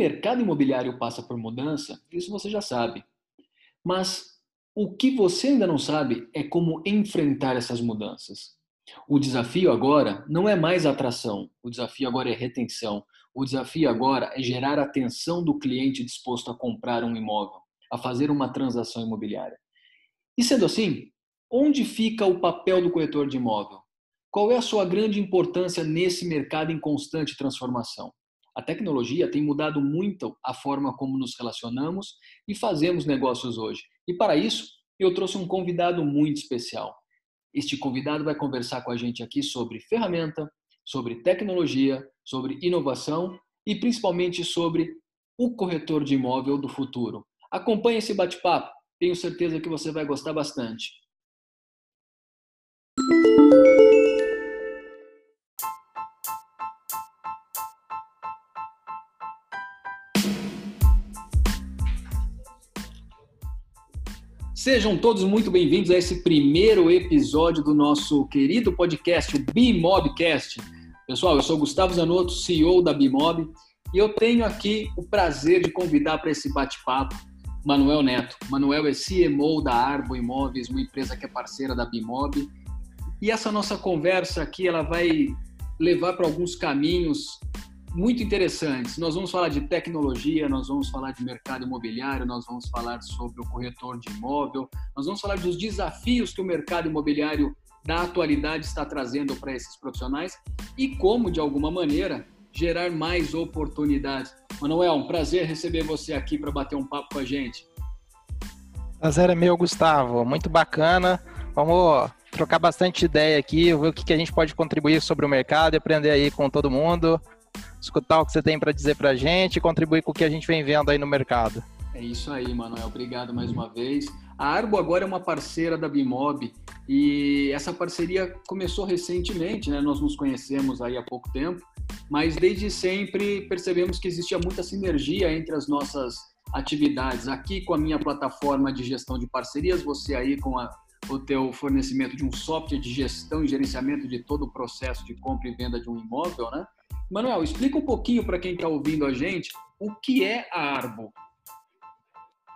mercado imobiliário passa por mudança, isso você já sabe. Mas o que você ainda não sabe é como enfrentar essas mudanças. O desafio agora não é mais atração, o desafio agora é retenção. O desafio agora é gerar a atenção do cliente disposto a comprar um imóvel, a fazer uma transação imobiliária. E sendo assim, onde fica o papel do corretor de imóvel? Qual é a sua grande importância nesse mercado em constante transformação? A tecnologia tem mudado muito a forma como nos relacionamos e fazemos negócios hoje. E para isso, eu trouxe um convidado muito especial. Este convidado vai conversar com a gente aqui sobre ferramenta, sobre tecnologia, sobre inovação e principalmente sobre o corretor de imóvel do futuro. Acompanhe esse bate-papo, tenho certeza que você vai gostar bastante. Sejam todos muito bem-vindos a esse primeiro episódio do nosso querido podcast, o Bimobcast. Pessoal, eu sou Gustavo Zanotto, CEO da Bimob, e eu tenho aqui o prazer de convidar para esse bate-papo Manuel Neto. Manuel é CMO da Arbo Imóveis, uma empresa que é parceira da Bimob. E essa nossa conversa aqui, ela vai levar para alguns caminhos muito interessantes. Nós vamos falar de tecnologia, nós vamos falar de mercado imobiliário, nós vamos falar sobre o corretor de imóvel, nós vamos falar dos desafios que o mercado imobiliário da atualidade está trazendo para esses profissionais e como, de alguma maneira, gerar mais oportunidades. Manuel, um prazer receber você aqui para bater um papo com a gente. Prazer é meu, Gustavo. Muito bacana. Vamos trocar bastante ideia aqui, ver o que a gente pode contribuir sobre o mercado e aprender aí com todo mundo escutar o que você tem para dizer para a gente e contribuir com o que a gente vem vendo aí no mercado. É isso aí, Manuel. Obrigado mais uma vez. A Arbo agora é uma parceira da Bimob e essa parceria começou recentemente, né? Nós nos conhecemos aí há pouco tempo, mas desde sempre percebemos que existia muita sinergia entre as nossas atividades. Aqui com a minha plataforma de gestão de parcerias, você aí com a, o teu fornecimento de um software de gestão e gerenciamento de todo o processo de compra e venda de um imóvel, né? Manuel, explica um pouquinho para quem está ouvindo a gente o que é a Arbo.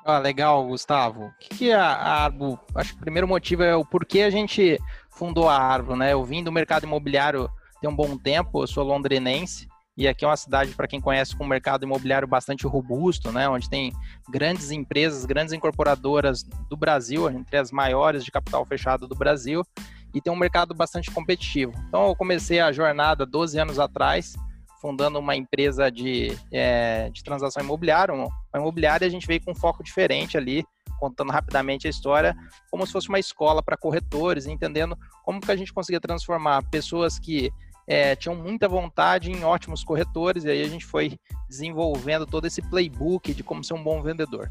Ah, legal, Gustavo. O que é a Arbo? Acho que o primeiro motivo é o porquê a gente fundou a Arbo, né? Eu vim do mercado imobiliário tem um bom tempo, eu sou londrinense e aqui é uma cidade, para quem conhece, com um mercado imobiliário bastante robusto, né? Onde tem grandes empresas, grandes incorporadoras do Brasil, entre as maiores de capital fechado do Brasil e tem um mercado bastante competitivo. Então eu comecei a jornada 12 anos atrás, fundando uma empresa de, é, de transação imobiliária, uma, imobiliária a gente veio com um foco diferente ali, contando rapidamente a história, como se fosse uma escola para corretores, entendendo como que a gente conseguia transformar pessoas que é, tinham muita vontade em ótimos corretores, e aí a gente foi desenvolvendo todo esse playbook de como ser um bom vendedor.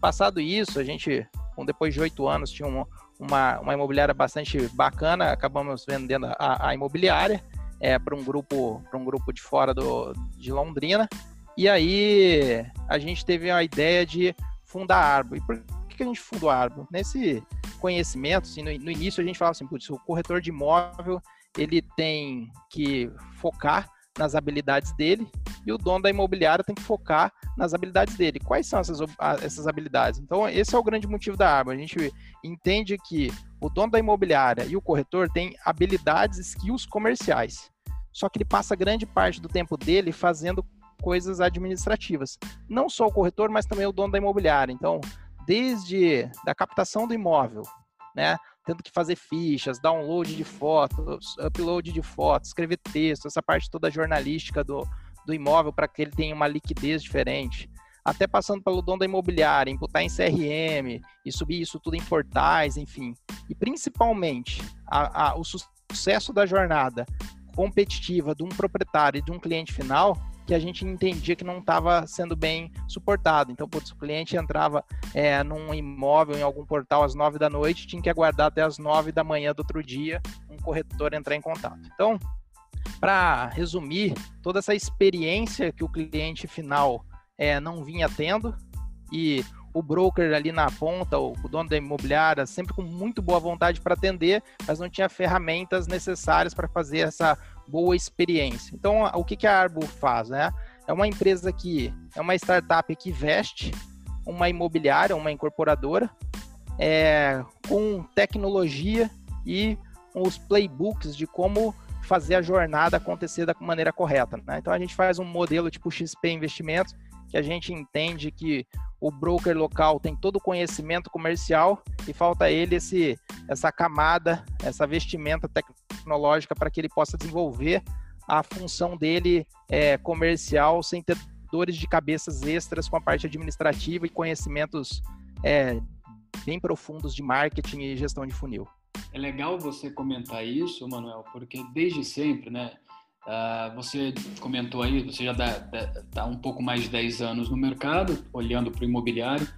Passado isso, a gente, depois de oito anos, tinha uma, uma, uma imobiliária bastante bacana, acabamos vendendo a, a imobiliária é, para um grupo para um grupo de fora do, de Londrina. E aí a gente teve a ideia de fundar a Arbo. E por que a gente fundou a Arbo? Nesse conhecimento, assim, no, no início a gente falava assim, putz, o corretor de imóvel ele tem que focar nas habilidades dele e o dono da imobiliária tem que focar nas habilidades dele. Quais são essas, essas habilidades? Então, esse é o grande motivo da árvore. A gente entende que o dono da imobiliária e o corretor têm habilidades, skills comerciais. Só que ele passa grande parte do tempo dele fazendo coisas administrativas. Não só o corretor, mas também o dono da imobiliária. Então, desde da captação do imóvel, né, tendo que fazer fichas, download de fotos, upload de fotos, escrever texto, essa parte toda jornalística do, do imóvel para que ele tenha uma liquidez diferente. Até passando pelo dono da imobiliária, imputar em CRM e subir isso tudo em portais, enfim. E principalmente a, a, o sucesso da jornada competitiva de um proprietário e de um cliente final que a gente entendia que não estava sendo bem suportado. Então, putz, o cliente entrava é, num imóvel, em algum portal às nove da noite, tinha que aguardar até às nove da manhã do outro dia um corretor entrar em contato. Então, para resumir, toda essa experiência que o cliente final é, não vinha tendo e o broker ali na ponta, o dono da imobiliária, sempre com muito boa vontade para atender, mas não tinha ferramentas necessárias para fazer essa boa experiência. Então, o que, a Arbo faz? Né? é uma empresa que é uma startup que veste uma imobiliária, uma incorporadora, é, com tecnologia e os playbooks de como fazer a jornada acontecer da maneira correta. Né? Então a gente faz um modelo tipo XP Investimentos, que a gente entende que o broker local tem todo o conhecimento comercial e falta ele esse, essa camada, essa vestimenta tecnológica para que ele possa desenvolver a função dele é, comercial sem ter dores de cabeças extras com a parte administrativa e conhecimentos é, bem profundos de marketing e gestão de funil. É legal você comentar isso, Manuel, porque desde sempre, né? Uh, você comentou aí, você já está um pouco mais de 10 anos no mercado, olhando para o imobiliário,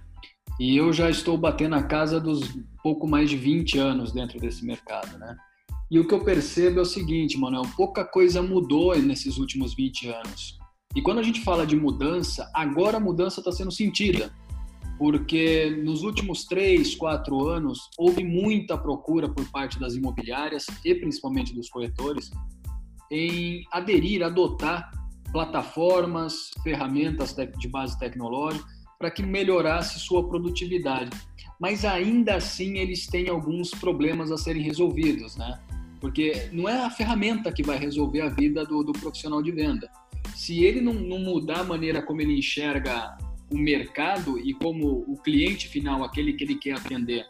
e eu já estou batendo a casa dos pouco mais de 20 anos dentro desse mercado, né? E o que eu percebo é o seguinte, Manuel, pouca coisa mudou nesses últimos 20 anos. E quando a gente fala de mudança, agora a mudança está sendo sentida, porque nos últimos três, quatro anos houve muita procura por parte das imobiliárias e principalmente dos corretores em aderir, adotar plataformas, ferramentas de base tecnológica para que melhorasse sua produtividade. Mas ainda assim eles têm alguns problemas a serem resolvidos, né? Porque não é a ferramenta que vai resolver a vida do, do profissional de venda. Se ele não, não mudar a maneira como ele enxerga o mercado e como o cliente final, aquele que ele quer atender,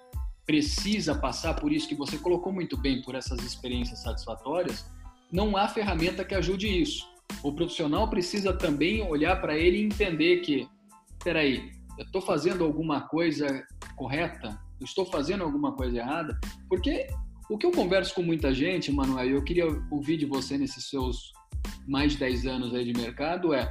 precisa passar por isso que você colocou muito bem, por essas experiências satisfatórias, não há ferramenta que ajude isso. O profissional precisa também olhar para ele e entender que, peraí, eu estou fazendo alguma coisa correta? Eu estou fazendo alguma coisa errada? Porque o que eu converso com muita gente, Manuel, e eu queria ouvir de você nesses seus mais de 10 anos aí de mercado, é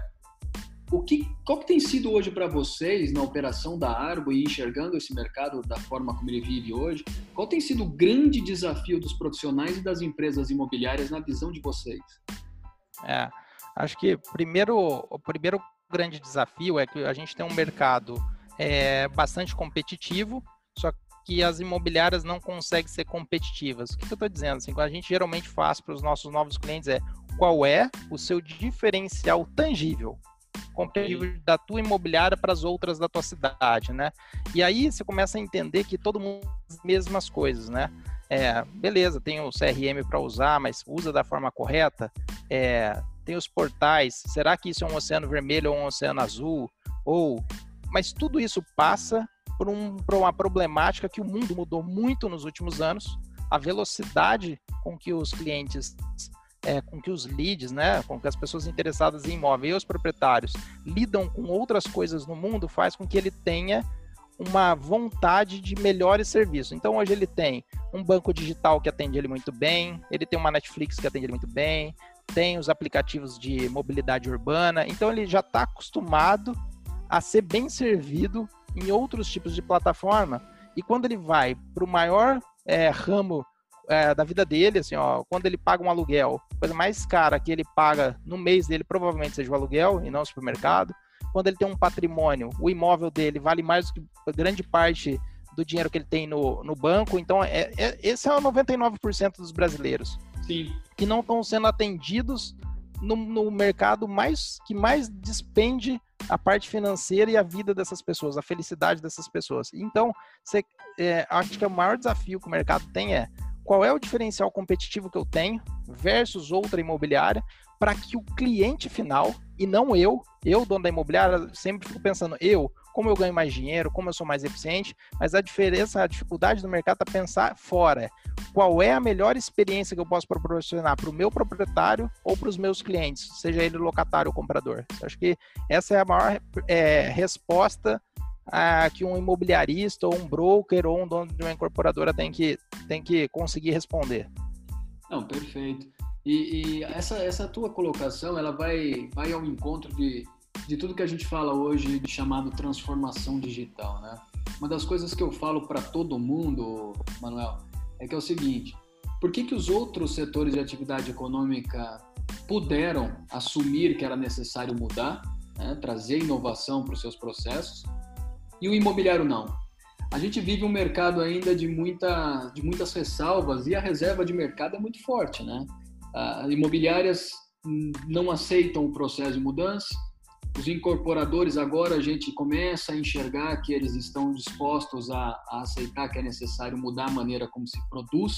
o que, qual que tem sido hoje para vocês na operação da Argo e enxergando esse mercado da forma como ele vive hoje? Qual tem sido o grande desafio dos profissionais e das empresas imobiliárias na visão de vocês? É, acho que primeiro, o primeiro grande desafio é que a gente tem um mercado é, bastante competitivo, só que as imobiliárias não conseguem ser competitivas. O que, que eu estou dizendo? Assim, a gente geralmente faz para os nossos novos clientes é qual é o seu diferencial tangível competitivo da tua imobiliária para as outras da tua cidade, né? E aí você começa a entender que todo mundo as mesmas coisas, né? É, beleza, tem o CRM para usar, mas usa da forma correta. É, tem os portais. Será que isso é um oceano vermelho ou um oceano azul? Ou, mas tudo isso passa por, um, por uma problemática que o mundo mudou muito nos últimos anos. A velocidade com que os clientes é, com que os leads, né, com que as pessoas interessadas em imóvel e os proprietários lidam com outras coisas no mundo, faz com que ele tenha uma vontade de melhores serviços. Então hoje ele tem um banco digital que atende ele muito bem, ele tem uma Netflix que atende ele muito bem, tem os aplicativos de mobilidade urbana, então ele já está acostumado a ser bem servido em outros tipos de plataforma. E quando ele vai para o maior é, ramo é, da vida dele, assim, ó, quando ele paga um aluguel, a coisa mais cara que ele paga no mês dele provavelmente seja o aluguel e não o supermercado. Quando ele tem um patrimônio, o imóvel dele vale mais do que grande parte do dinheiro que ele tem no, no banco. Então, é, é, esse é o 99% dos brasileiros Sim. que não estão sendo atendidos no, no mercado mais que mais despende a parte financeira e a vida dessas pessoas, a felicidade dessas pessoas. Então, você, é, acho que o maior desafio que o mercado tem é qual é o diferencial competitivo que eu tenho versus outra imobiliária para que o cliente final, e não eu, eu, dono da imobiliária, sempre fico pensando, eu, como eu ganho mais dinheiro, como eu sou mais eficiente, mas a diferença, a dificuldade do mercado é pensar fora. Qual é a melhor experiência que eu posso proporcionar para o meu proprietário ou para os meus clientes, seja ele locatário ou comprador? Acho que essa é a maior é, resposta a, que um imobiliarista ou um broker ou um dono de uma incorporadora tem que, tem que conseguir responder. Não, perfeito. E, e, essa, essa tua colocação, ela vai, vai ao encontro de, de tudo que a gente fala hoje de chamado transformação digital, né? Uma das coisas que eu falo para todo mundo, Manuel, é que é o seguinte: por que, que os outros setores de atividade econômica puderam assumir que era necessário mudar, né, trazer inovação para os seus processos, e o imobiliário não? A gente vive um mercado ainda de, muita, de muitas ressalvas e a reserva de mercado é muito forte, né? As imobiliárias não aceitam o processo de mudança, Os incorporadores agora a gente começa a enxergar que eles estão dispostos a, a aceitar que é necessário mudar a maneira como se produz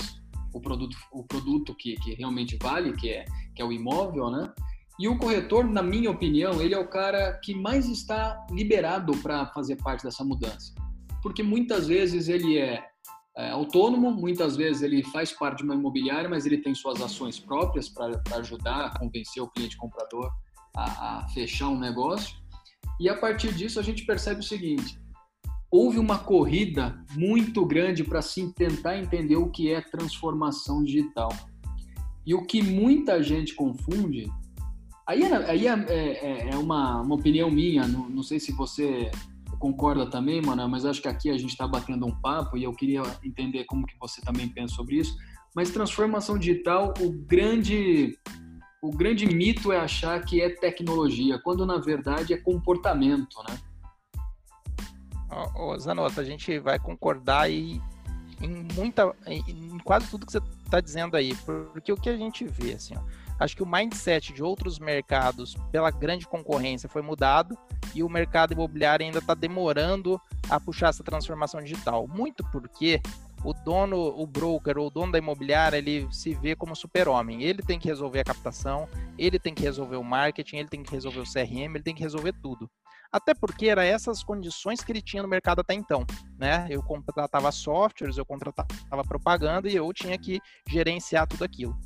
o produto, o produto que, que realmente vale, que é, que é o imóvel, né? E o corretor, na minha opinião, ele é o cara que mais está liberado para fazer parte dessa mudança. Porque muitas vezes ele é, é, autônomo, muitas vezes ele faz parte de uma imobiliária, mas ele tem suas ações próprias para ajudar a convencer o cliente comprador a, a fechar um negócio. E a partir disso a gente percebe o seguinte: houve uma corrida muito grande para se tentar entender o que é transformação digital. E o que muita gente confunde, aí, é, aí é, é, é uma, uma, opinião minha, não, não, sei se você concorda também, mano, mas acho que aqui a gente está batendo um papo e eu queria entender como que você também pensa sobre isso. Mas transformação digital, o grande o grande mito é achar que é tecnologia, quando na verdade é comportamento, né? Ô, Zanota, a gente vai concordar aí em muita, em quase tudo que você está dizendo aí, porque o que a gente vê, assim, ó, acho que o mindset de outros mercados pela grande concorrência foi mudado e o mercado imobiliário ainda está demorando a puxar essa transformação digital, muito porque o dono, o broker ou o dono da imobiliária, ele se vê como super-homem. Ele tem que resolver a captação, ele tem que resolver o marketing, ele tem que resolver o CRM, ele tem que resolver tudo. Até porque era essas condições que ele tinha no mercado até então, né? Eu contratava softwares, eu contratava propaganda e eu tinha que gerenciar tudo aquilo.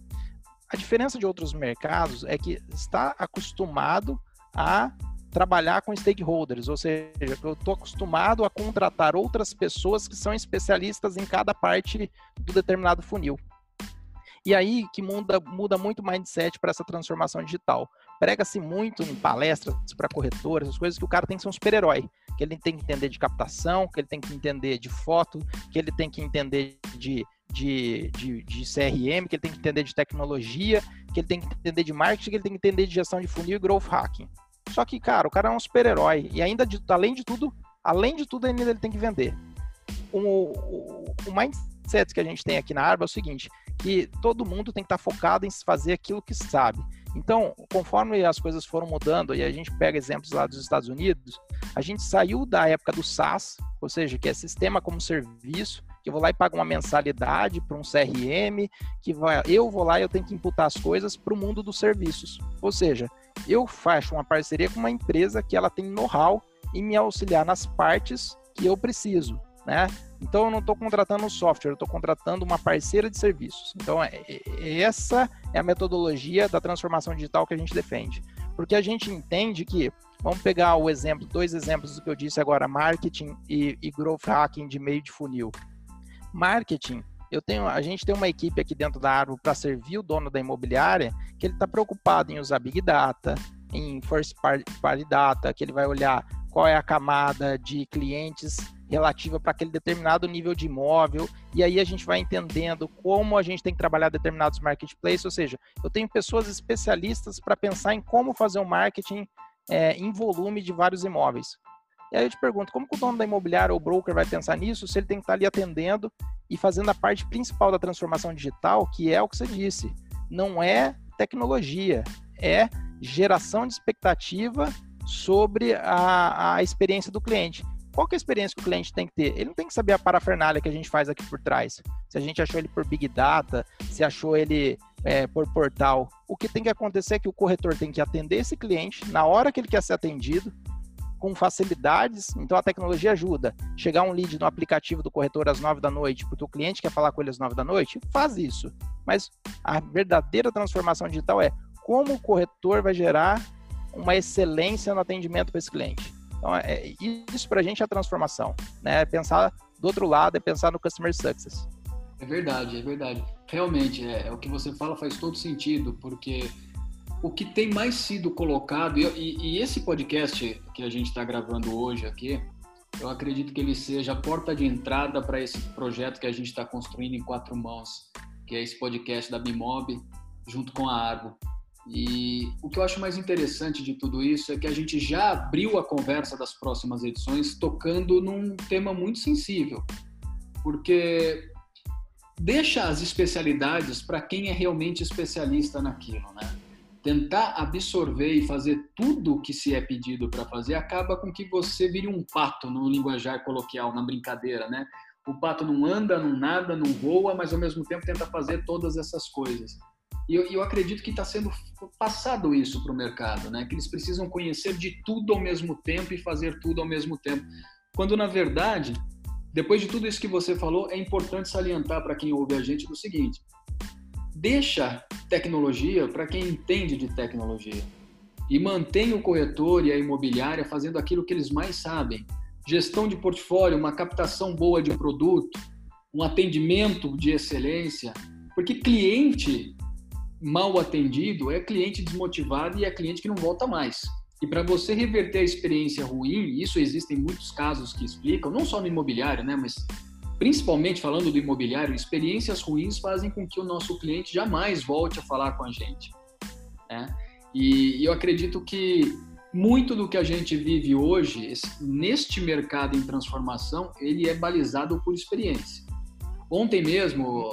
A diferença de outros mercados é que está acostumado a trabalhar com stakeholders, ou seja, eu estou acostumado a contratar outras pessoas que são especialistas em cada parte do determinado funil. E aí que muda, muda muito o mindset para essa transformação digital. Prega-se muito em palestras para corretoras, as coisas que o cara tem que ser um super-herói, que ele tem que entender de captação, que ele tem que entender de foto, que ele tem que entender de, de, de, de CRM, que ele tem que entender de tecnologia, que ele tem que entender de marketing, que ele tem que entender de gestão de funil e growth hacking. Só que, cara, o cara é um super-herói. E ainda, de, além de tudo, além de tudo, ainda ele tem que vender. O, o, o mindset que a gente tem aqui na Arba é o seguinte, que todo mundo tem que estar tá focado em fazer aquilo que sabe. Então, conforme as coisas foram mudando, e a gente pega exemplos lá dos Estados Unidos, a gente saiu da época do SaaS, ou seja, que é sistema como serviço, que eu vou lá e pago uma mensalidade para um CRM, que vai, eu vou lá e eu tenho que imputar as coisas para o mundo dos serviços. Ou seja, eu faço uma parceria com uma empresa que ela tem know-how em me auxiliar nas partes que eu preciso, né? Então eu não estou contratando um software, eu estou contratando uma parceira de serviços. Então é, é, essa é a metodologia da transformação digital que a gente defende, porque a gente entende que vamos pegar o exemplo, dois exemplos do que eu disse agora, marketing e, e growth hacking de meio de funil. Marketing, eu tenho, a gente tem uma equipe aqui dentro da Árvore para servir o dono da imobiliária, que ele está preocupado em usar Big Data, em First Party Data, que ele vai olhar qual é a camada de clientes relativa para aquele determinado nível de imóvel, e aí a gente vai entendendo como a gente tem que trabalhar determinados marketplaces, ou seja, eu tenho pessoas especialistas para pensar em como fazer um marketing é, em volume de vários imóveis. E aí eu te pergunto, como que o dono da imobiliária ou broker vai pensar nisso se ele tem que estar ali atendendo e fazendo a parte principal da transformação digital, que é o que você disse, não é tecnologia, é geração de expectativa sobre a, a experiência do cliente. Qual que é a experiência que o cliente tem que ter? Ele não tem que saber a parafernália que a gente faz aqui por trás. Se a gente achou ele por Big Data, se achou ele é, por portal. O que tem que acontecer é que o corretor tem que atender esse cliente na hora que ele quer ser atendido, com facilidades, então a tecnologia ajuda. Chegar um lead no aplicativo do corretor às 9 da noite, porque o cliente quer falar com ele às 9 da noite, faz isso. Mas a verdadeira transformação digital é como o corretor vai gerar uma excelência no atendimento para esse cliente. Então, é, isso para a gente é a transformação. Né? É pensar do outro lado, é pensar no customer success. É verdade, é verdade. Realmente, é, é o que você fala faz todo sentido, porque o que tem mais sido colocado, e, e, e esse podcast que a gente está gravando hoje aqui, eu acredito que ele seja a porta de entrada para esse projeto que a gente está construindo em quatro mãos, que é esse podcast da Bimob, junto com a Argo. E o que eu acho mais interessante de tudo isso é que a gente já abriu a conversa das próximas edições tocando num tema muito sensível, porque deixa as especialidades para quem é realmente especialista naquilo, né? tentar absorver e fazer tudo o que se é pedido para fazer acaba com que você vire um pato no linguajar coloquial, na brincadeira, né? O pato não anda, não nada, não voa, mas ao mesmo tempo tenta fazer todas essas coisas. E eu, eu acredito que está sendo passado isso para o mercado, né? Que eles precisam conhecer de tudo ao mesmo tempo e fazer tudo ao mesmo tempo. Quando na verdade, depois de tudo isso que você falou, é importante salientar para quem ouve a gente do seguinte: deixa tecnologia para quem entende de tecnologia e mantém o corretor e a imobiliária fazendo aquilo que eles mais sabem: gestão de portfólio, uma captação boa de produto, um atendimento de excelência, porque cliente mal atendido é cliente desmotivado e é cliente que não volta mais. E para você reverter a experiência ruim, isso existem muitos casos que explicam, não só no imobiliário, né, mas principalmente falando do imobiliário, experiências ruins fazem com que o nosso cliente jamais volte a falar com a gente. Né? E eu acredito que muito do que a gente vive hoje, neste mercado em transformação, ele é balizado por experiência. Ontem mesmo,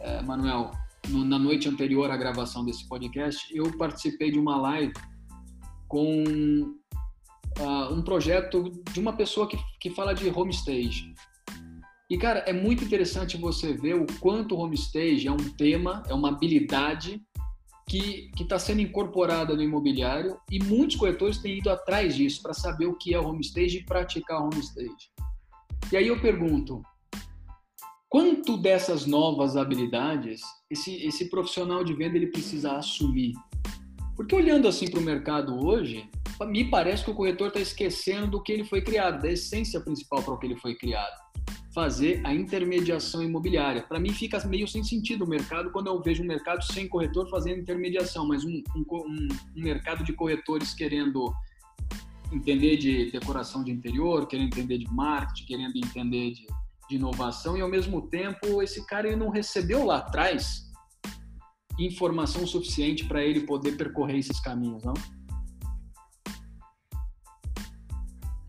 é, Manuel, na noite anterior à gravação desse podcast, eu participei de uma live com uh, um projeto de uma pessoa que, que fala de homestage. E, cara, é muito interessante você ver o quanto o homestage é um tema, é uma habilidade que está sendo incorporada no imobiliário e muitos corretores têm ido atrás disso para saber o que é o homestage e praticar o homestage. E aí eu pergunto, quanto dessas novas habilidades esse, esse profissional de venda ele precisa assumir? Porque olhando assim para o mercado hoje, me parece que o corretor está esquecendo do que ele foi criado, da essência principal para o que ele foi criado fazer a intermediação imobiliária. Para mim fica meio sem sentido o mercado quando eu vejo um mercado sem corretor fazendo intermediação, mas um, um, um, um mercado de corretores querendo entender de decoração de interior, querendo entender de marketing, querendo entender de, de inovação e ao mesmo tempo esse cara ele não recebeu lá atrás informação suficiente para ele poder percorrer esses caminhos, não?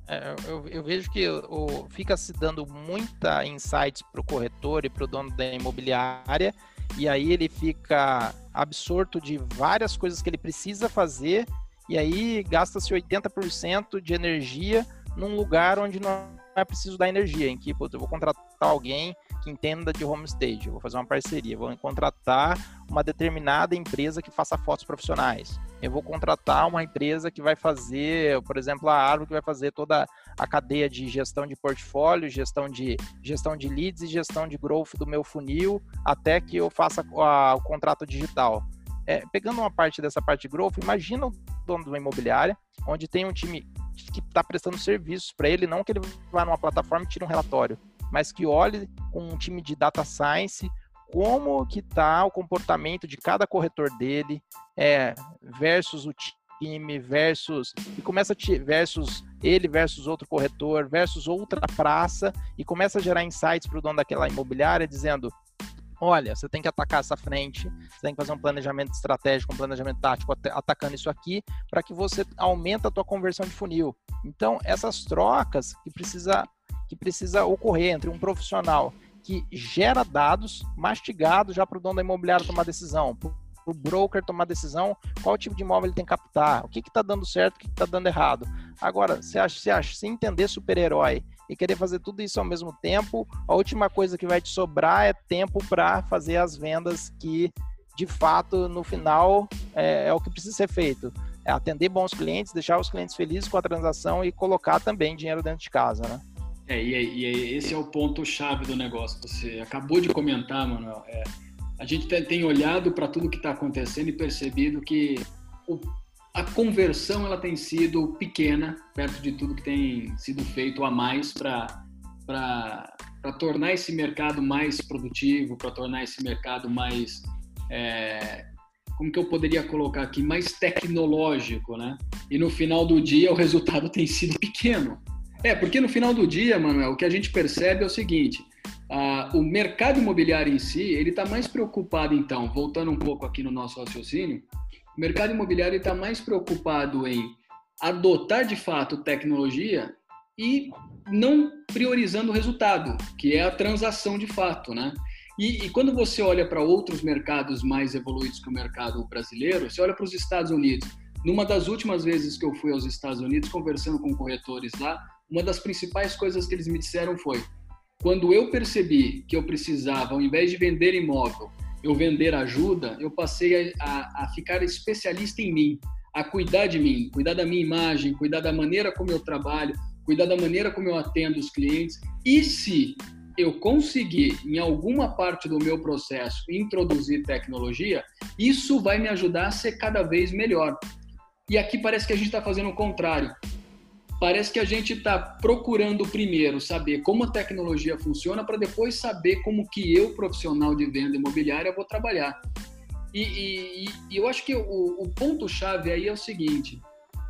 É, eu, eu, vejo que o, fica se dando muita insights para o corretor e para o dono da imobiliária, e aí ele fica absorto de várias coisas que ele precisa fazer, e aí gasta-se 80% de energia num lugar onde não é preciso dar energia, em que eu vou contratar alguém que entenda de homestage, eu vou fazer uma parceria, vou contratar uma determinada empresa que faça fotos profissionais. Eu vou contratar uma empresa que vai fazer, por exemplo, a Árvore que vai fazer toda a cadeia de gestão de portfólio, gestão de gestão de leads e gestão de growth do meu funil, até que eu faça a, o contrato digital. É, pegando uma parte dessa parte de growth, imagina o dono de uma imobiliária, onde tem um time que está prestando serviços para ele, não que ele vá numa plataforma e tire um relatório mas que olhe com um time de data science como que está o comportamento de cada corretor dele, é, versus o time, versus e começa a versus ele versus outro corretor, versus outra praça e começa a gerar insights para o dono daquela imobiliária dizendo olha, você tem que atacar essa frente, você tem que fazer um planejamento estratégico, um planejamento tático atacando isso aqui, para que você aumente a tua conversão de funil. Então, essas trocas que precisa que precisa ocorrer entre um profissional que gera dados mastigados já para o dono da imobiliária tomar decisão, para o broker tomar decisão, qual tipo de imóvel ele tem que captar, o que está dando certo, o que está dando errado. Agora, você acha, se entender super-herói e querer fazer tudo isso ao mesmo tempo, a última coisa que vai te sobrar é tempo para fazer as vendas que, de fato, no final é, é o que precisa ser feito. É atender bons clientes, deixar os clientes felizes com a transação e colocar também dinheiro dentro de casa, né? É, e, e esse é o ponto-chave do negócio. Você acabou de comentar, Manuel. É, a gente tem, olhado para tudo que está acontecendo e percebido que o, a conversão ela tem sido pequena perto de tudo que tem sido feito a mais para tornar esse mercado mais produtivo, para tornar esse mercado mais. É, como que eu poderia colocar aqui? Mais tecnológico, né? E no final do dia o resultado tem sido pequeno. É, porque no final do dia, Manuel, o que a gente percebe é o seguinte: o mercado imobiliário em si, ele está mais preocupado, então, voltando um pouco aqui no nosso raciocínio, o mercado imobiliário está mais preocupado em adotar de fato tecnologia e não priorizando o resultado, que é a transação de fato, né? E, e quando você olha para outros mercados mais evoluídos que o mercado brasileiro, você olha para os Estados Unidos. Numa das últimas vezes que eu fui aos Estados Unidos, conversando com corretores lá, uma das principais coisas que eles me disseram foi: quando eu percebi que eu precisava, ao invés de vender imóvel, eu vender ajuda, eu passei a, a, a ficar especialista em mim, a cuidar de mim, cuidar da minha imagem, cuidar da maneira como eu trabalho, cuidar da maneira como eu atendo os clientes. E se eu conseguir, em alguma parte do meu processo, introduzir tecnologia, isso vai me ajudar a ser cada vez melhor. E aqui parece que a gente está fazendo o contrário. Parece que a gente está procurando primeiro saber como a tecnologia funciona para depois saber como que eu, profissional de venda imobiliária, vou trabalhar. E, e, e eu acho que o, o ponto-chave aí é o seguinte: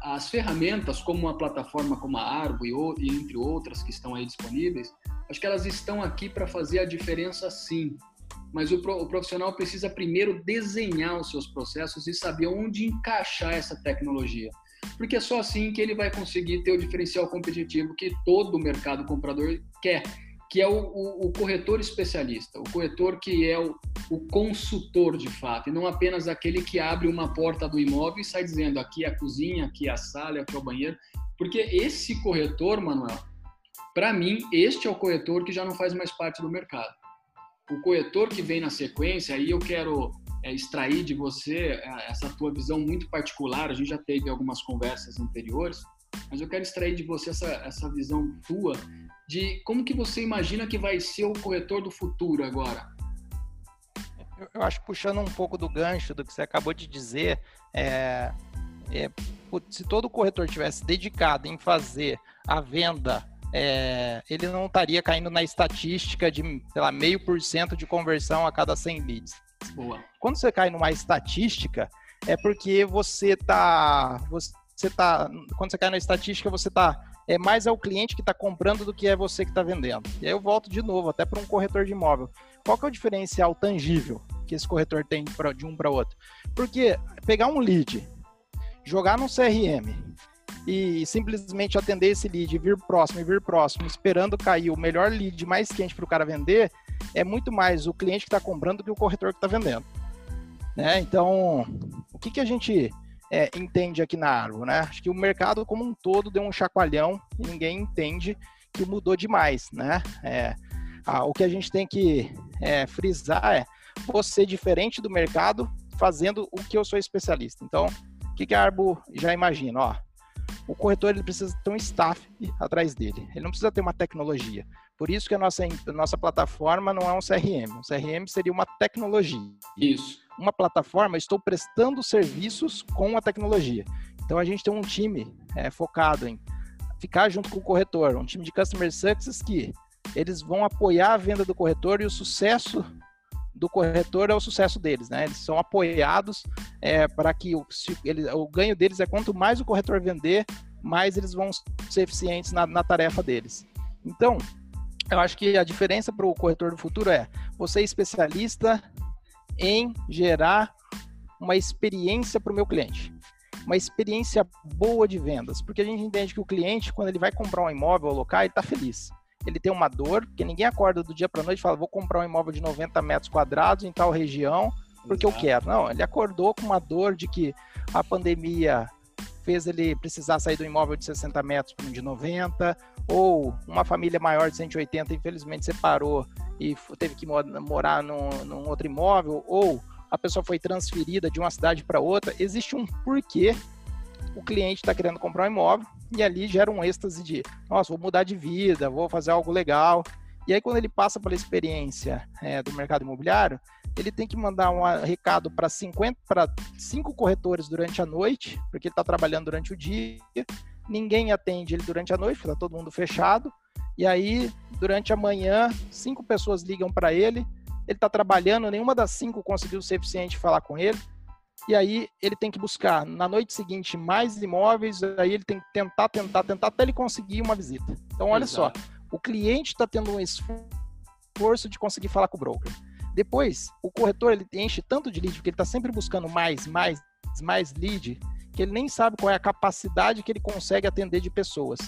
as ferramentas, como uma plataforma como a Argo e, entre outras que estão aí disponíveis, acho que elas estão aqui para fazer a diferença sim. Mas o, o profissional precisa primeiro desenhar os seus processos e saber onde encaixar essa tecnologia. Porque é só assim que ele vai conseguir ter o diferencial competitivo que todo mercado comprador quer que é o, o, o, corretor especialista, o corretor que é o, o, consultor de fato, e não apenas aquele que abre uma porta do imóvel e sai dizendo aqui é a cozinha, aqui é a sala, aqui é o banheiro, porque esse corretor, Manuel, para mim, este é o corretor que já não faz mais parte do mercado. O corretor que vem na sequência, aí eu quero é, extrair de você é, essa tua visão muito particular, a gente já teve algumas conversas anteriores, mas eu quero extrair de você essa, essa visão tua de como que você imagina que vai ser o corretor do futuro agora? Eu, eu acho puxando um pouco do gancho do que você acabou de dizer, é, é, se todo corretor tivesse dedicado em fazer a venda, é, ele não estaria caindo na estatística de, sei lá, meio por cento de conversão a cada 100 leads. Boa. Quando você cai numa estatística, é porque você está você tá, quando você cai na estatística, você está é mais é o cliente que está comprando do que é você que está vendendo. E aí eu volto de novo, até para um corretor de imóvel. Qual que é o diferencial tangível que esse corretor tem pra, de um para outro? Porque pegar um lead, jogar no CRM e simplesmente atender esse lead, vir próximo e vir próximo, esperando cair o melhor lead mais quente para o cara vender, é muito mais o cliente que está comprando do que o corretor que está vendendo. Né? Então, o que, que a gente é, entende aqui na árvore, né? Acho que o mercado como um todo deu um chacoalhão e ninguém entende que mudou demais, né? É, o que a gente tem que é, frisar é você diferente do mercado fazendo o que eu sou especialista. Então, o que, que a Arbo já imagina? Ó, o corretor ele precisa ter um staff atrás dele. Ele não precisa ter uma tecnologia. Por isso que a nossa, a nossa plataforma não é um CRM. Um CRM seria uma tecnologia. Isso uma plataforma, estou prestando serviços com a tecnologia. Então a gente tem um time é, focado em ficar junto com o corretor, um time de customer success que eles vão apoiar a venda do corretor e o sucesso do corretor é o sucesso deles, né? Eles são apoiados é, para que o, ele, o ganho deles é quanto mais o corretor vender, mais eles vão ser eficientes na, na tarefa deles. Então, eu acho que a diferença para o corretor do futuro é você é especialista em gerar uma experiência para o meu cliente. Uma experiência boa de vendas, porque a gente entende que o cliente, quando ele vai comprar um imóvel ou local, ele está feliz. Ele tem uma dor, porque ninguém acorda do dia para a noite e fala, vou comprar um imóvel de 90 metros quadrados em tal região, porque Exato. eu quero. Não, ele acordou com uma dor de que a pandemia fez ele precisar sair do imóvel de 60 metros para um de 90, ou uma família maior de 180 infelizmente separou e teve que morar num, num outro imóvel, ou a pessoa foi transferida de uma cidade para outra, existe um porquê o cliente está querendo comprar um imóvel e ali gera um êxtase de, nossa, vou mudar de vida, vou fazer algo legal. E aí, quando ele passa pela experiência é, do mercado imobiliário, ele tem que mandar um recado para 50, para cinco corretores durante a noite, porque ele está trabalhando durante o dia, ninguém atende ele durante a noite, está todo mundo fechado. E aí, durante a manhã, cinco pessoas ligam para ele, ele está trabalhando, nenhuma das cinco conseguiu ser eficiente falar com ele. E aí ele tem que buscar na noite seguinte mais imóveis, aí ele tem que tentar, tentar, tentar até ele conseguir uma visita. Então, olha Exato. só, o cliente está tendo um esforço de conseguir falar com o broker. Depois, o corretor ele enche tanto de lead, porque ele está sempre buscando mais, mais, mais lead, que ele nem sabe qual é a capacidade que ele consegue atender de pessoas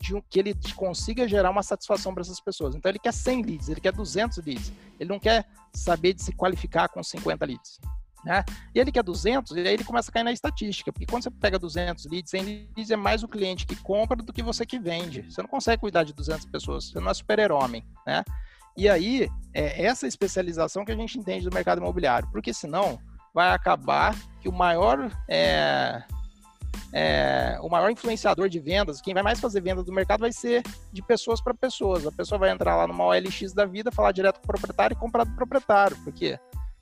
de um, que ele consiga gerar uma satisfação para essas pessoas. Então ele quer 100 leads, ele quer 200 leads. Ele não quer saber de se qualificar com 50 leads. Né? E ele quer 200, e aí ele começa a cair na estatística, porque quando você pega 200 leads, 100 leads é mais o cliente que compra do que você que vende. Você não consegue cuidar de 200 pessoas, você não é super-homem, né? E aí, é essa especialização que a gente entende do mercado imobiliário, porque senão vai acabar que o maior é, é, o maior influenciador de vendas, quem vai mais fazer venda do mercado vai ser de pessoas para pessoas. A pessoa vai entrar lá numa OLX da vida, falar direto com o proprietário e comprar do proprietário. Por quê?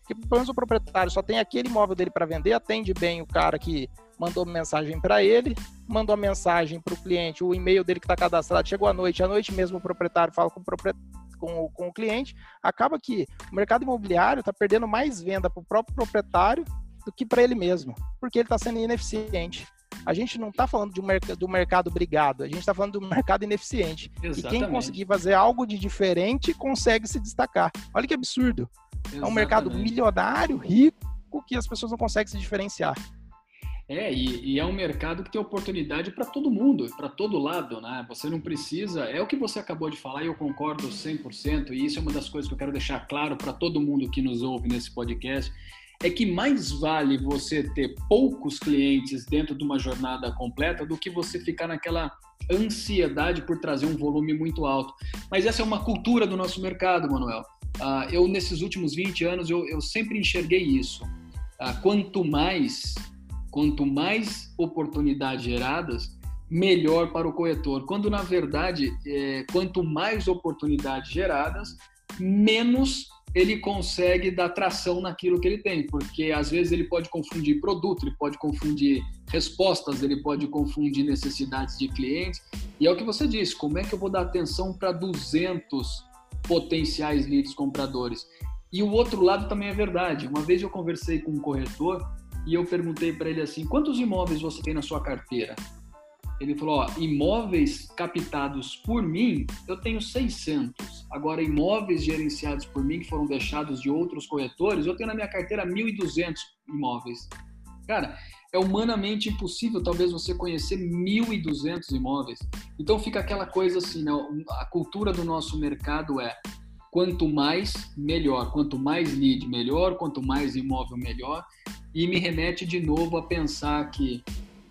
Porque pelo menos o proprietário só tem aquele imóvel dele para vender, atende bem o cara que mandou mensagem para ele, mandou a mensagem para o cliente, o e-mail dele que está cadastrado chegou à noite, à noite mesmo o proprietário fala com o proprietário com, com o cliente, acaba que o mercado imobiliário está perdendo mais venda para o próprio proprietário do que para ele mesmo, porque ele está sendo ineficiente. A gente não está falando de um do mercado brigado, a gente está falando do mercado ineficiente. Exatamente. E quem conseguir fazer algo de diferente consegue se destacar. Olha que absurdo. Exatamente. É um mercado milionário, rico, que as pessoas não conseguem se diferenciar. É, e, e, é um mercado que tem oportunidade para todo mundo, para todo lado, né? Você não precisa, é o que você acabou de falar e eu concordo 100%, e isso é uma das coisas que eu quero deixar claro para todo mundo que nos ouve nesse podcast, é que mais vale você ter poucos clientes dentro de uma jornada completa do que você ficar naquela ansiedade por trazer um volume muito alto. Mas essa é uma cultura do nosso mercado, Manuel. Uh, eu, nesses últimos 20 anos, eu, eu sempre enxerguei isso. Uh, quanto mais quanto mais oportunidades geradas, melhor para o corretor. Quando na verdade, é, quanto mais oportunidades geradas, menos ele consegue dar tração naquilo que ele tem, porque às vezes ele pode confundir produto, ele pode confundir respostas, ele pode confundir necessidades de clientes. E é o que você disse, como é que eu vou dar atenção para 200 potenciais leads compradores? E o outro lado também é verdade. Uma vez eu conversei com um corretor e eu perguntei para ele assim: quantos imóveis você tem na sua carteira? Ele falou: ó, imóveis captados por mim, eu tenho 600. Agora, imóveis gerenciados por mim, que foram deixados de outros corretores, eu tenho na minha carteira 1.200 imóveis. Cara, é humanamente impossível, talvez, você conhecer 1.200 imóveis. Então, fica aquela coisa assim: né? a cultura do nosso mercado é quanto mais, melhor. Quanto mais lead, melhor. Quanto mais imóvel, melhor e me remete de novo a pensar que,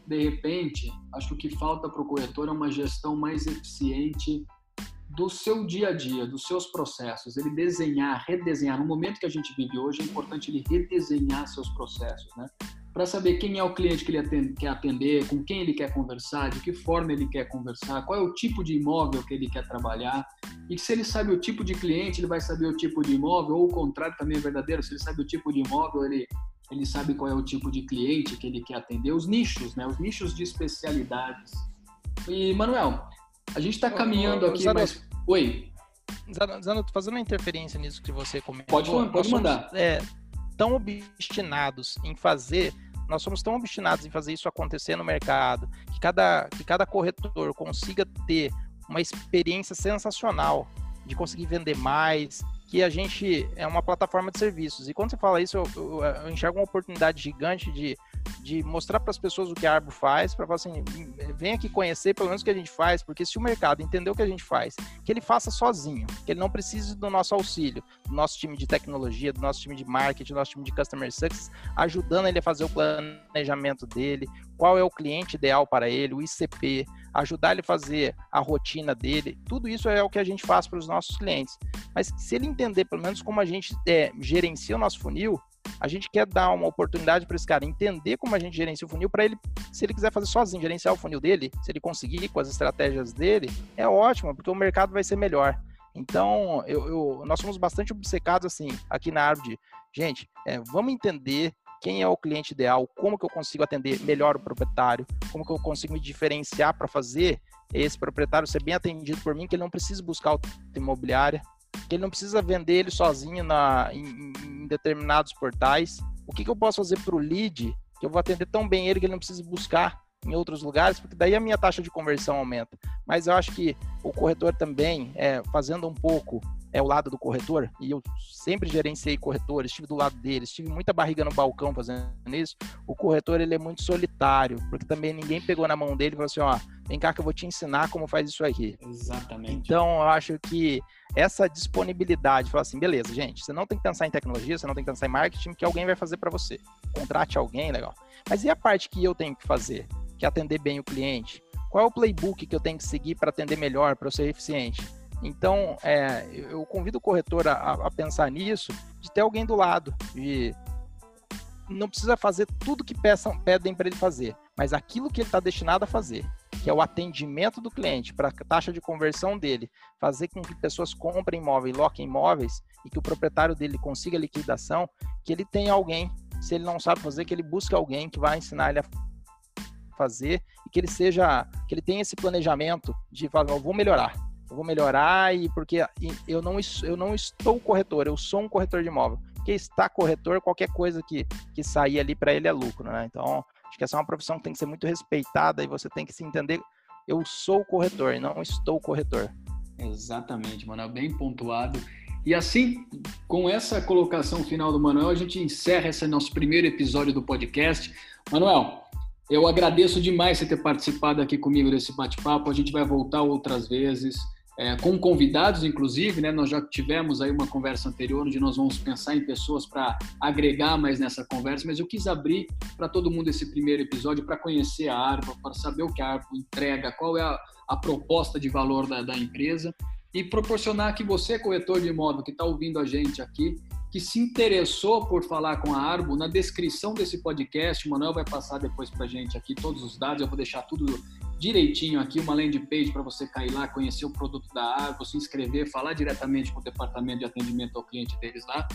de repente, acho que o que falta para o corretor é uma gestão mais eficiente do seu dia a dia, dos seus processos, ele desenhar, redesenhar. No momento que a gente vive hoje, é importante ele redesenhar seus processos, né? Para saber quem é o cliente que ele atende, quer atender, com quem ele quer conversar, de que forma ele quer conversar, qual é o tipo de imóvel que ele quer trabalhar. E se ele sabe o tipo de cliente, ele vai saber o tipo de imóvel, ou o contrário também é verdadeiro, se ele sabe o tipo de imóvel, ele ele sabe qual é o tipo de cliente que ele quer atender, os nichos, né? Os nichos de especialidades. E, Manuel, a gente está caminhando aqui, mas... Oi? Zano, fazendo uma interferência nisso que você comentou. Pode, pode mandar. Somos, é, tão obstinados em fazer nós somos tão obstinados em fazer isso acontecer no mercado, que cada, que cada corretor consiga ter uma experiência sensacional de conseguir vender mais, que a gente é uma plataforma de serviços. E quando você fala isso, eu, eu, eu enxergo uma oportunidade gigante de, de mostrar para as pessoas o que a Arbo faz, para falar assim, vem aqui conhecer pelo menos o que a gente faz, porque se o mercado entender o que a gente faz, que ele faça sozinho, que ele não precise do nosso auxílio, do nosso time de tecnologia, do nosso time de marketing, do nosso time de customer success, ajudando ele a fazer o planejamento dele, qual é o cliente ideal para ele, o ICP, ajudar ele a fazer a rotina dele, tudo isso é o que a gente faz para os nossos clientes. Mas se ele entender pelo menos como a gente é, gerencia o nosso funil, a gente quer dar uma oportunidade para esse cara entender como a gente gerencia o funil, para ele, se ele quiser fazer sozinho, gerenciar o funil dele, se ele conseguir com as estratégias dele, é ótimo, porque o mercado vai ser melhor. Então, eu, eu, nós somos bastante obcecados assim, aqui na árvore. Gente, é, vamos entender quem é o cliente ideal, como que eu consigo atender melhor o proprietário, como que eu consigo me diferenciar para fazer esse proprietário ser bem atendido por mim, que ele não precisa buscar o imobiliária, que ele não precisa vender ele sozinho na, em, em determinados portais. O que, que eu posso fazer para o lead que eu vou atender tão bem ele que ele não precisa buscar em outros lugares, porque daí a minha taxa de conversão aumenta. Mas eu acho que o corretor também, é, fazendo um pouco é o lado do corretor, e eu sempre gerenciei corretores, estive do lado deles, tive muita barriga no balcão fazendo isso, o corretor ele é muito solitário, porque também ninguém pegou na mão dele e falou assim, ó, vem cá que eu vou te ensinar como faz isso aqui. Exatamente. Então, eu acho que essa disponibilidade, falar assim, beleza, gente, você não tem que pensar em tecnologia, você não tem que pensar em marketing, que alguém vai fazer para você. Contrate alguém, legal. Mas e a parte que eu tenho que fazer? Que é atender bem o cliente? Qual é o playbook que eu tenho que seguir para atender melhor, para eu ser eficiente? Então, é, eu convido o corretor a, a, pensar nisso, de ter alguém do lado, de não precisa fazer tudo que peçam, pedem para ele fazer, mas aquilo que ele está destinado a fazer, que é o atendimento do cliente para a taxa de conversão dele, fazer com que pessoas comprem imóveis, loquem imóveis e que o proprietário dele consiga liquidação, que ele tenha alguém, se ele não sabe fazer, que ele busque alguém que vai ensinar ele a fazer e que ele seja, que ele tenha esse planejamento de falar, vou melhorar, eu vou melhorar e porque eu não, eu não estou corretor, eu sou um corretor de imóvel. Porque está corretor, qualquer coisa que, que sair ali para ele é lucro, né? Então, acho que essa é uma profissão que tem que ser muito respeitada e você tem que se entender, eu sou corretor, não estou corretor. Exatamente, Manuel, bem pontuado. E assim, com essa colocação final do Manuel, a gente encerra esse nosso primeiro episódio do podcast. Manuel, eu agradeço demais você ter participado aqui comigo desse bate-papo. A gente vai voltar outras vezes, é, com convidados, inclusive, né? Nós já tivemos aí uma conversa anterior, onde nós vamos pensar em pessoas para agregar mais nessa conversa, mas eu quis abrir para todo mundo esse primeiro episódio para conhecer a Arvo, para saber o que a Arvo entrega, qual é a, a proposta de valor da, da empresa e proporcionar que você, corretor de imóvel que está ouvindo a gente aqui, que se interessou por falar com a Arbo, na descrição desse podcast, o Manuel vai passar depois para a gente aqui todos os dados, eu vou deixar tudo direitinho aqui, uma landing page para você cair lá, conhecer o produto da Arbo, se inscrever, falar diretamente com o departamento de atendimento ao cliente deles lá.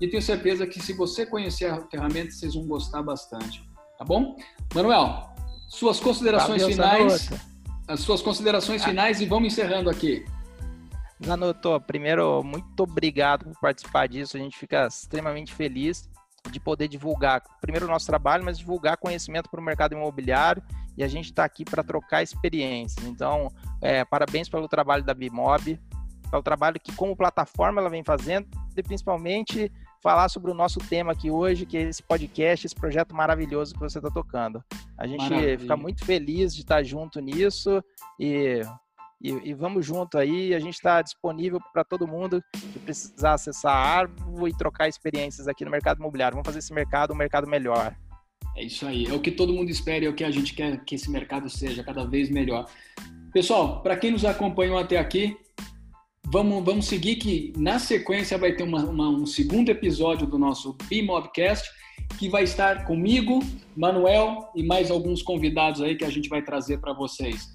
E tenho certeza que se você conhecer a ferramenta, vocês vão gostar bastante. Tá bom? Manuel, suas considerações finais. As suas considerações ah. finais e vamos encerrando aqui. Zanotto, primeiro, muito obrigado por participar disso. A gente fica extremamente feliz de poder divulgar, primeiro, o nosso trabalho, mas divulgar conhecimento para o mercado imobiliário e a gente está aqui para trocar experiências. Então, é, parabéns pelo trabalho da Bimob, pelo trabalho que, como plataforma, ela vem fazendo e principalmente falar sobre o nosso tema aqui hoje, que é esse podcast, esse projeto maravilhoso que você está tocando. A gente Maravilha. fica muito feliz de estar junto nisso e e, e vamos junto aí. A gente está disponível para todo mundo que precisar acessar a Arvo e trocar experiências aqui no mercado imobiliário. Vamos fazer esse mercado um mercado melhor. É isso aí. É o que todo mundo espera e é o que a gente quer que esse mercado seja cada vez melhor. Pessoal, para quem nos acompanhou até aqui, vamos, vamos seguir que na sequência vai ter uma, uma, um segundo episódio do nosso BIMobcast que vai estar comigo, Manuel e mais alguns convidados aí que a gente vai trazer para vocês.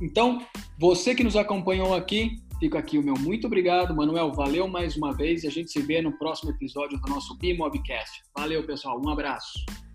Então, você que nos acompanhou aqui, fica aqui o meu muito obrigado. Manuel, valeu mais uma vez e a gente se vê no próximo episódio do nosso BIMobcast. Valeu, pessoal. Um abraço.